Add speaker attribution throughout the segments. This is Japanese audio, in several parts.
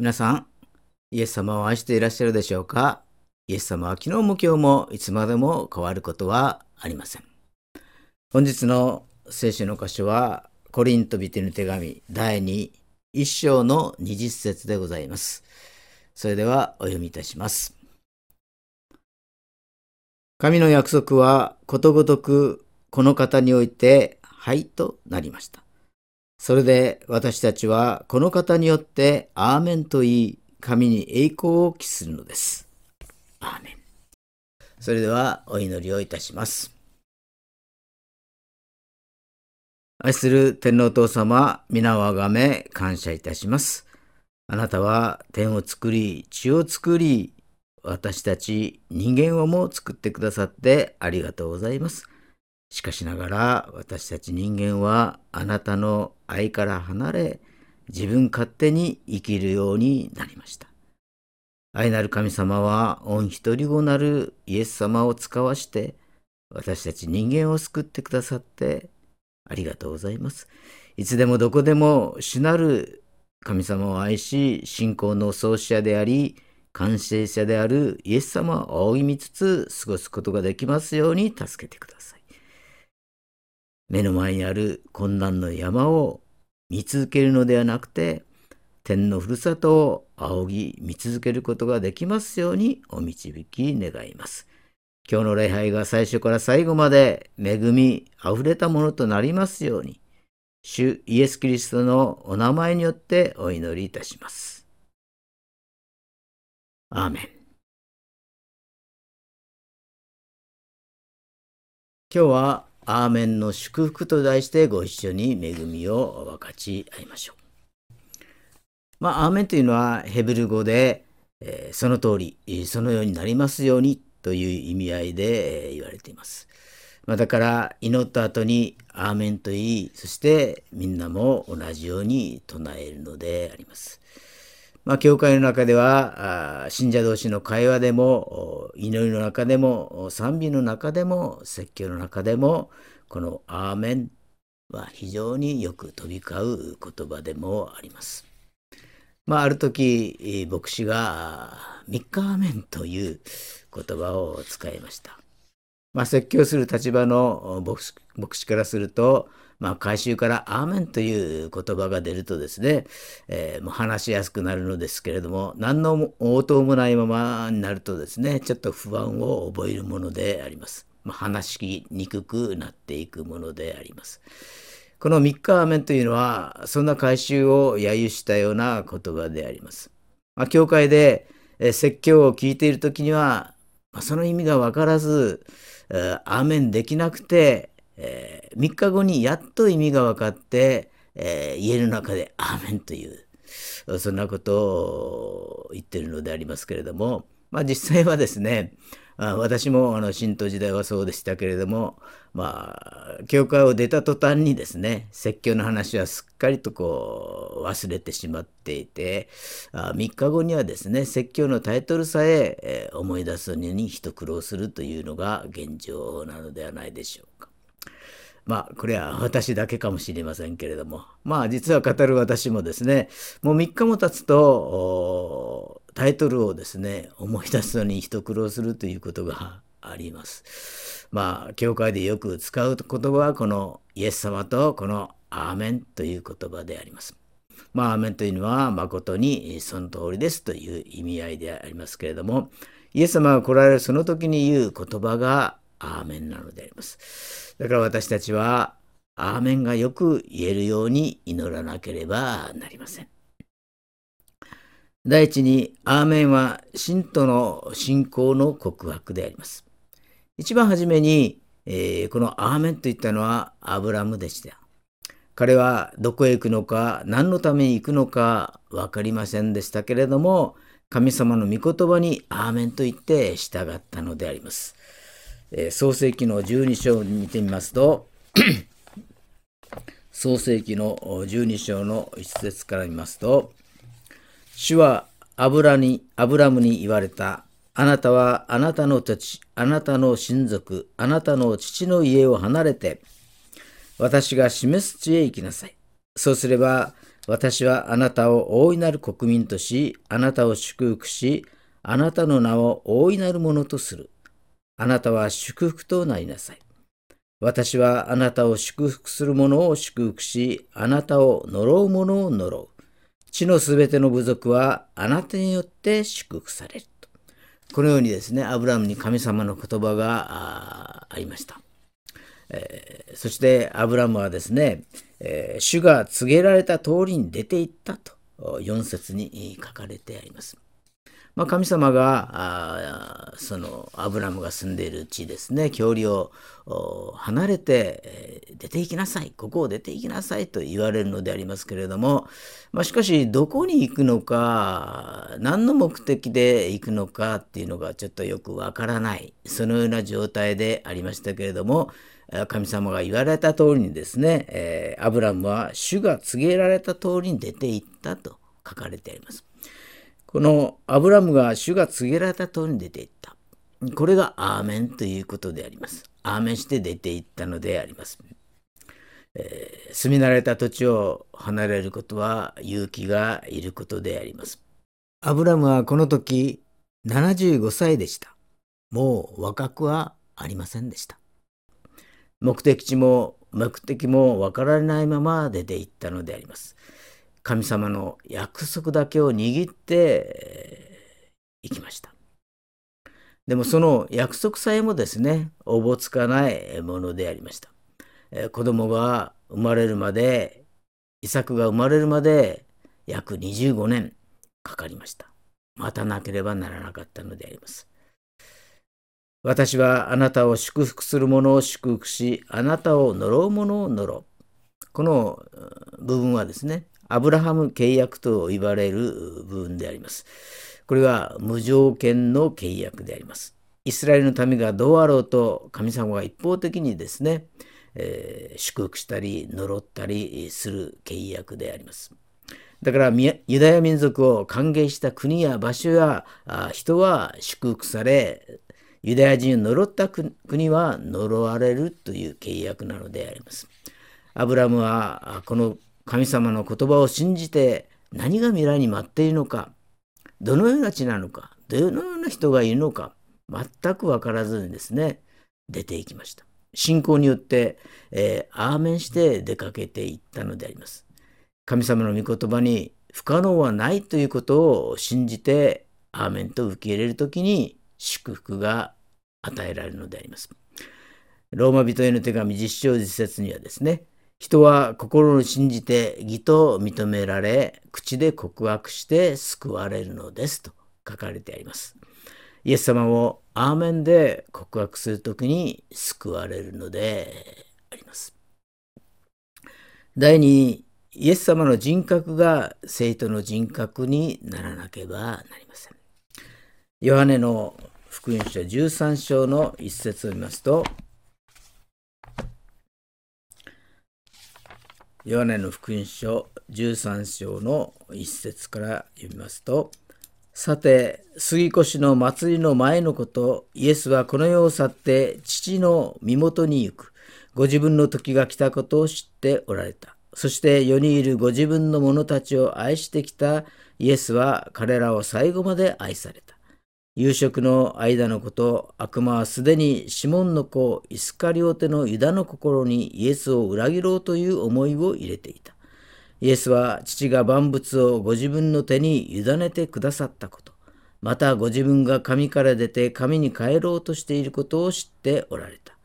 Speaker 1: 皆さん、イエス様を愛していらっしゃるでしょうか？イエス様は昨日も今日もいつまでも変わることはありません。本日の聖書の箇所は、コリントビテの手紙第2、1章の20節でございます。それではお読みいたします。神の約束はことごとくこの方において、はいとなりました。それで私たちはこの方によってアーメンと言い、神に栄光を期するのです。アーメン。それではお祈りをいたします。愛する天皇父様、皆をあがめ感謝いたします。あなたは天を作り、地を作り、私たち人間をも作ってくださってありがとうございます。しかしながら私たち人間はあなたの愛から離れ自分勝手に生きるようになりました。愛なる神様は御一人子なるイエス様を使わして私たち人間を救ってくださってありがとうございます。いつでもどこでも主なる神様を愛し信仰の創始者であり完成者であるイエス様を仰ぎ見つつ過ごすことができますように助けてください。目の前にある困難の山を見続けるのではなくて、天のふるさとを仰ぎ見続けることができますようにお導き願います。今日の礼拝が最初から最後まで恵みあふれたものとなりますように、主イエス・キリストのお名前によってお祈りいたします。アーメン。今日はアーメンの祝福と題してご一緒に恵みを分かち合いましょう。まあ、アーメンというのはヘブル語で、えー、その通り、そのようになりますようにという意味合いで、えー、言われています。まあ、だから祈った後にアーメンと言い、そしてみんなも同じように唱えるのであります。まあ、教会の中では、信者同士の会話でも、祈りの中でも、賛美の中でも、説教の中でも、このアーメンは非常によく飛び交う言葉でもあります。まあ、ある時、牧師が、三日アーメンという言葉を使いました。まあ、説教する立場の牧師からすると、まあ、回収からアーメンという言葉が出るとですね、えー、もう話しやすくなるのですけれども、何の応答もないままになるとですね、ちょっと不安を覚えるものであります。まあ、話しにくくなっていくものであります。この三日アーメンというのは、そんな回収を揶揄したような言葉であります。まあ、教会で説教を聞いている時には、まあ、その意味が分からず、アーメンできなくて、えー、3日後にやっと意味が分かって、えー、家の中で「アーメン」というそんなことを言ってるのでありますけれども、まあ、実際はですね私もあの神道時代はそうでしたけれどもまあ教会を出た途端にですね説教の話はすっかりとこう忘れてしまっていてあ3日後にはですね説教のタイトルさえ思い出すのに一苦労するというのが現状なのではないでしょうか。まあ、これは私だけかもしれませんけれども、まあ、実は語る私もですね、もう3日も経つと、タイトルをですね、思い出すのに一苦労するということが あります。まあ、教会でよく使う言葉は、このイエス様とこのアーメンという言葉であります。まあ、アーメンというのは誠にその通りですという意味合いでありますけれども、イエス様が来られるその時に言う言葉がアーメンなのであります。だから私たちは、アーメンがよく言えるように祈らなければなりません。第一に、アーメンは信徒の信仰の告白であります。一番初めに、えー、このアーメンといったのはアブラムでした。彼はどこへ行くのか、何のために行くのか分かりませんでしたけれども、神様の御言葉にアーメンと言って従ったのであります。えー、創世記の12章に見てみますと、創世記の12章の一節から見ますと、主はアブラにアブラムに言われた。あなたはあなたの土地、あなたの親族、あなたの父の家を離れて、私が示す地へ行きなさい。そうすれば、私はあなたを大いなる国民とし、あなたを祝福し、あなたの名を大いなるものとする。あなたは祝福となりなさい。私はあなたを祝福する者を祝福し、あなたを呪う者を呪う。地のすべての部族はあなたによって祝福されると。このようにですね、アブラムに神様の言葉がありました。えー、そしてアブラムはですね、えー、主が告げられた通りに出て行ったと4節に書かれてあります。まあ、神様がそのアブラムが住んでいる地ですね。距離を離れて、えー、出て行きなさい。ここを出て行きなさいと言われるのでありますけれども、まあ、しかしどこに行くのか何の目的で行くのかっていうのがちょっとよくわからない。そのような状態でありましたけれども神様が言われた通りにですね、えー、アブラムは主が告げられた通りに出て行ったと書かれてあります。このアブラムが主が告げられた通りに出て行った。これがアーメンということであります。アーメンして出て行ったのであります。えー、住み慣れた土地を離れることは勇気がいることであります。アブラムはこの時75歳でした。もう若くはありませんでした。目的地も目的も分からないまま出て行ったのであります。神様の約束だけを握って行きました。でもその約束さえもですね、おぼつかないものでありました。え子供が生まれるまで、遺作が生まれるまで約25年かかりました。待たなければならなかったのであります。私はあなたを祝福する者を祝福し、あなたを呪う者を呪う。この部分はですね、アブラハム契約と言われる部分であります。これは無条件の契約であります。イスラエルの民がどうあろうと神様が一方的にですね、えー、祝福したり呪ったりする契約であります。だからユダヤ民族を歓迎した国や場所や人は祝福されユダヤ人を呪った国は呪われるという契約なのであります。アブラムはこの神様の言葉を信じて何が未来に待っているのか、どのような地なのか、どのような人がいるのか、全く分からずにですね、出ていきました。信仰によって、えー、アーメンして出かけていったのであります。神様の御言葉に不可能はないということを信じて、アーメンと受け入れるときに祝福が与えられるのであります。ローマ人への手紙実証実説にはですね、人は心を信じて義と認められ、口で告白して救われるのですと書かれてあります。イエス様をアーメンで告白するときに救われるのであります。第2イエス様の人格が生徒の人格にならなければなりません。ヨハネの福音書13章の一節を見ますと、ヨハネの福音書13章の一節から読みますと、さて、杉越の祭りの前のこと、イエスはこの世を去って父の身元に行く。ご自分の時が来たことを知っておられた。そして世にいるご自分の者たちを愛してきたイエスは彼らを最後まで愛された。夕食の間のこと、悪魔はすでにシモンの子、イスカリオテのユダの心にイエスを裏切ろうという思いを入れていた。イエスは父が万物をご自分の手に委ねてくださったこと、またご自分が神から出て神に帰ろうとしていることを知っておられた。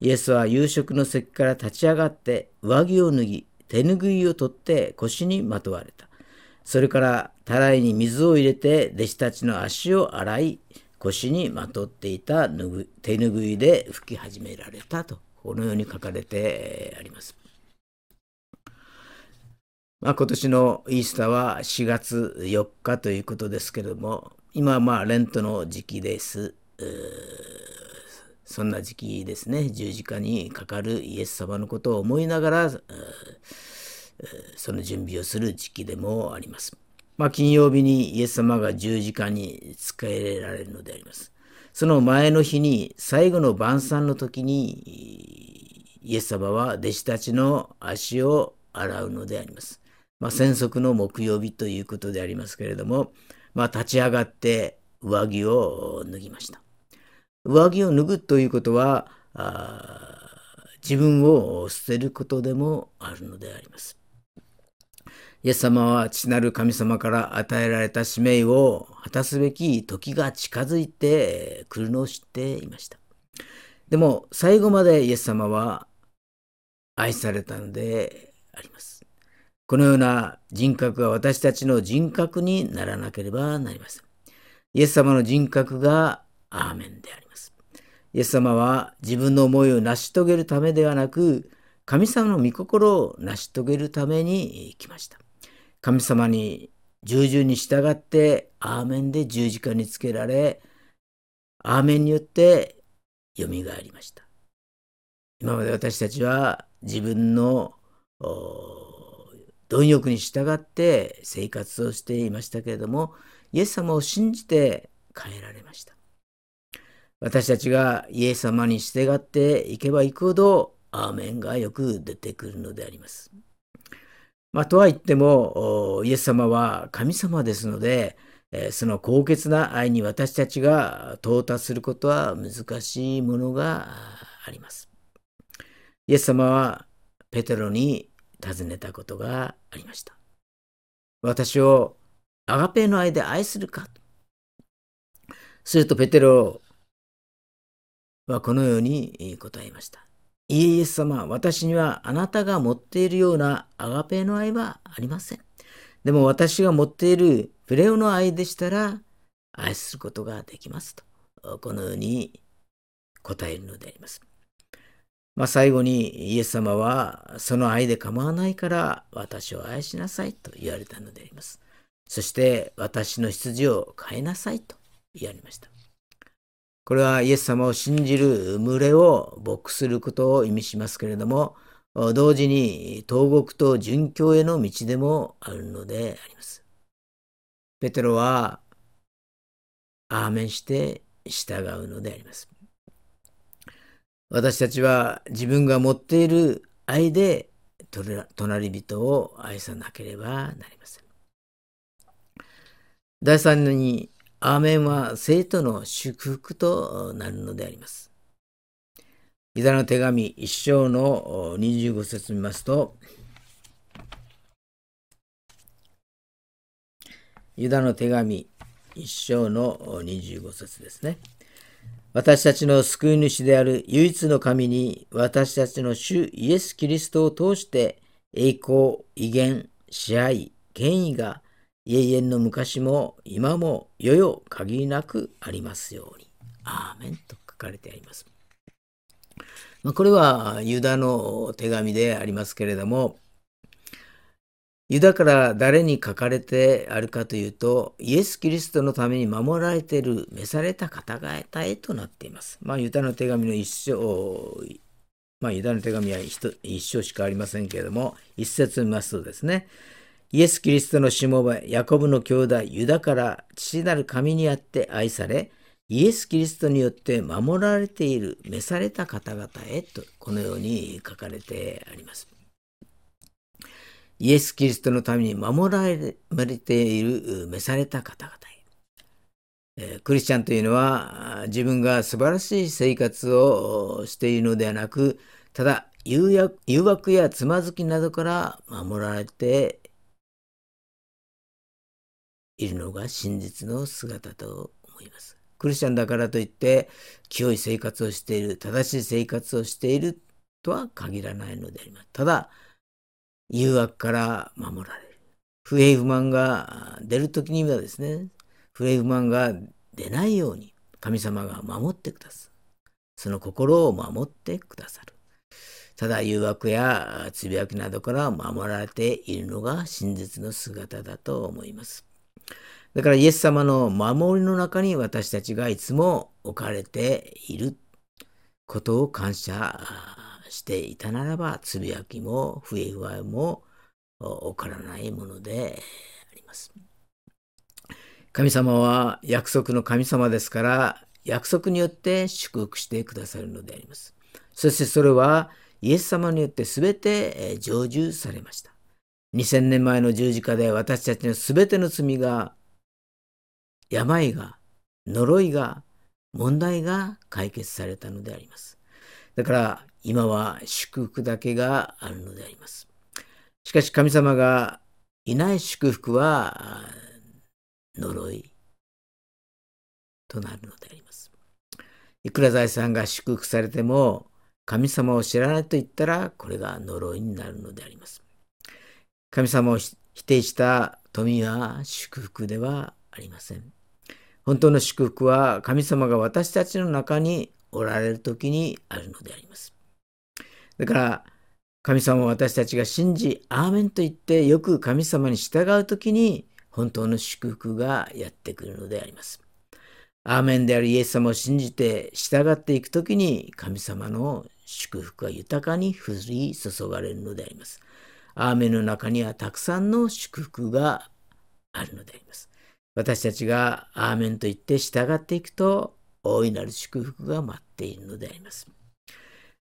Speaker 1: イエスは夕食の席から立ち上がって上着を脱ぎ、手ぬぐいを取って腰にまとわれた。それからたらいに水を入れて弟子たちの足を洗い腰にまとっていた手ぬぐいで拭き始められたとこのように書かれてあります。まあ、今年のイースターは4月4日ということですけれども今はまあレントの時期です。そんな時期ですね十字架にかかるイエス様のことを思いながらその準備をする時期でもあります。まあ、金曜日にイエス様が十字架に使えられるのであります。その前の日に最後の晩餐の時にイエス様は弟子たちの足を洗うのであります。まあ、戦則の木曜日ということでありますけれども、まあ、立ち上がって上着を脱ぎました。上着を脱ぐということは、自分を捨てることでもあるのであります。イエス様は父なる神様から与えられた使命を果たすべき時が近づいてくるのを知っていました。でも最後までイエス様は愛されたのであります。このような人格が私たちの人格にならなければなりません。イエス様の人格がアーメンであります。イエス様は自分の思いを成し遂げるためではなく、神様の御心を成し遂げるために来ました。神様に従順に従って、アーメンで十字架につけられ、アーメンによってよみがえりました。今まで私たちは自分の貪欲に従って生活をしていましたけれども、イエス様を信じて変えられました。私たちがイエス様に従っていけばいくほど、アーメンがよく出てくるのであります。まあ、とは言っても、イエス様は神様ですので、その高潔な愛に私たちが到達することは難しいものがあります。イエス様はペテロに尋ねたことがありました。私をアガペの愛で愛するか？するとペテロはこのように答えました。イエス様、私にはあなたが持っているようなアガペの愛はありません。でも私が持っているプレオの愛でしたら愛することができますと、このように答えるのであります。まあ、最後にイエス様はその愛で構わないから私を愛しなさいと言われたのであります。そして私の羊を変えなさいと言われました。これはイエス様を信じる群れを牧することを意味しますけれども、同時に東国と殉教への道でもあるのであります。ペテロは、アーメンして従うのであります。私たちは自分が持っている愛で隣人を愛さなければなりません。第三にアーメンは生徒の祝福となるのであります。ユダの手紙一章の25節見ますと、ユダの手紙一章の25節ですね。私たちの救い主である唯一の神に私たちの主イエス・キリストを通して栄光、威厳、支配、権威が永遠の昔も今も世々限りなくありますように。アーメンと書かれてあります。まあ、これはユダの手紙でありますけれども、ユダから誰に書かれてあるかというと、イエス・キリストのために守られている召された方々へとなっています。まあ、ユダの手紙の一章、まあ、ユダの手紙は一章しかありませんけれども、一節見ますとですね、イエス・キリストのしもべ、ヤコブの兄弟、ユダから父なる神にあって愛され、イエス・キリストによって守られている召された方々へと、このように書かれてあります。イエス・キリストのために守られている召された方々へ。クリスチャンというのは自分が素晴らしい生活をしているのではなく、ただ誘惑やつまずきなどから守られているのが真実の姿と思います。クリスチャンだからといって清い生活をしている正しい生活をしているとは限らないのであります。ただ誘惑から守られる。不平不満が出る時にはですね不平不満が出ないように神様が守ってくださる。その心を守ってくださる。ただ誘惑やつぶやきなどから守られているのが真実の姿だと思います。だからイエス様の守りの中に私たちがいつも置かれていることを感謝していたならば、つぶやきも不平不安も起からないものであります。神様は約束の神様ですから、約束によって祝福してくださるのであります。そしてそれはイエス様によって全て成就されました。2000年前の十字架で私たちのすべての罪が、病が、呪いが、問題が解決されたのであります。だから今は祝福だけがあるのであります。しかし神様がいない祝福は呪いとなるのであります。いくら財産が祝福されても神様を知らないと言ったらこれが呪いになるのであります。神様を否定した富は祝福ではありません。本当の祝福は神様が私たちの中におられる時にあるのであります。だから神様を私たちが信じ、アーメンと言ってよく神様に従う時に本当の祝福がやってくるのであります。アーメンであるイエス様を信じて従っていく時に神様の祝福が豊かに降り注がれるのであります。アーメンの中にはたくさんの祝福があるのであります。私たちがアーメンと言って従っていくと、大いなる祝福が待っているのであります。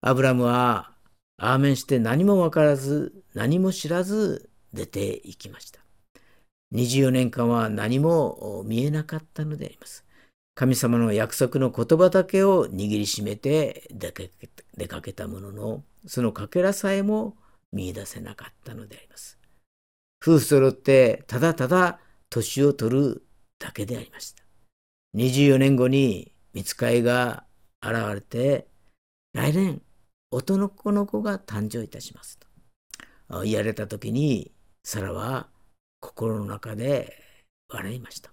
Speaker 1: アブラムは、アーメンして何もわからず、何も知らず出て行きました。24年間は何も見えなかったのであります。神様の約束の言葉だけを握りしめて出かけたものの、そのかけらさえも見出せなかったのであります。夫婦揃ってただただ年を取るだけでありました。24年後に見つかいが現れて、来年、男の子が誕生いたしますと言われた時に、サラは心の中で笑いました。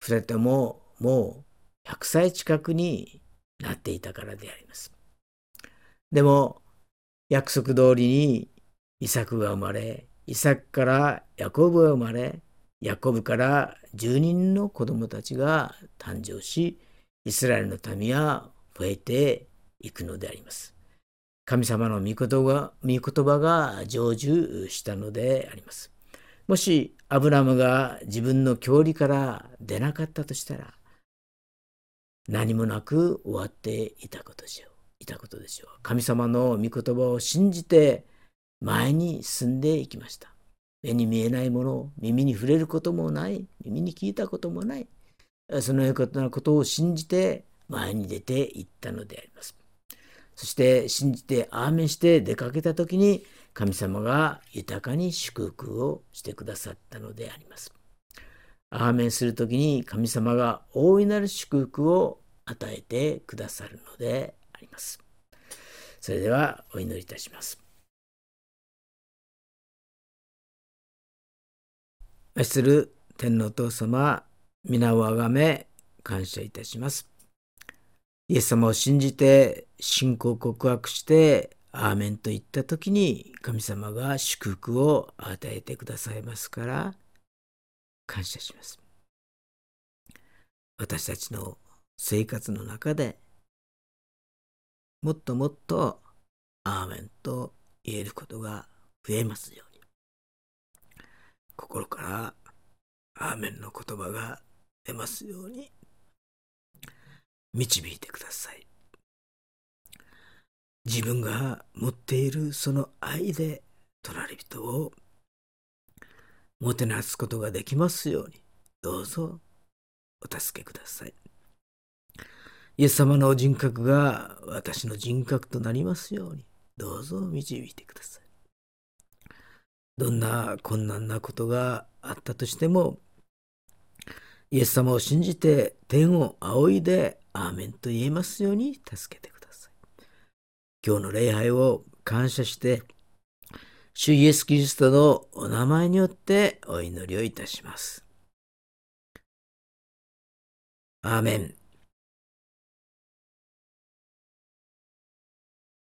Speaker 1: 二人とももう100歳近くになっていたからであります。でも、約束通りにイサクが生まれ、イサクからヤコブが生まれ、ヤコブから10人の子供たちが誕生し、イスラエルの民は増えていくのであります。神様の御言葉が成就したのであります。もしアブラムが自分の郷里から出なかったとしたら、何もなく終わっていたことでしょう。いたことでしょう。神様の御言葉を信じて前に進んでいきました。目に見えないもの、耳に触れることもない、耳に聞いたこともない、そのようなことを信じて前に出ていったのであります。そして信じてアーメンして出かけた時に神様が豊かに祝福をしてくださったのであります。アーメンする時に神様が大いなる祝福を与えてくださるのであります。それではお祈りいたします。愛する天皇父様、皆をあがめ感謝いたします。イエス様を信じて信仰告白してアーメンと言った時に神様が祝福を与えてくださいますから感謝します。私たちの生活の中でもっともっとアーメンと言えることが増えますよ。心からアーメンの言葉が出ますように導いてください。自分が持っているその愛で隣人をもてなすことができますようにどうぞお助けください。イエス様の人格が私の人格となりますようにどうぞ導いてください。どんな困難なことがあったとしても、イエス様を信じて天を仰いでアーメンと言えますように助けてください。今日の礼拝を感謝して、主イエス・キリストのお名前によってお祈りをいたします。アーメン。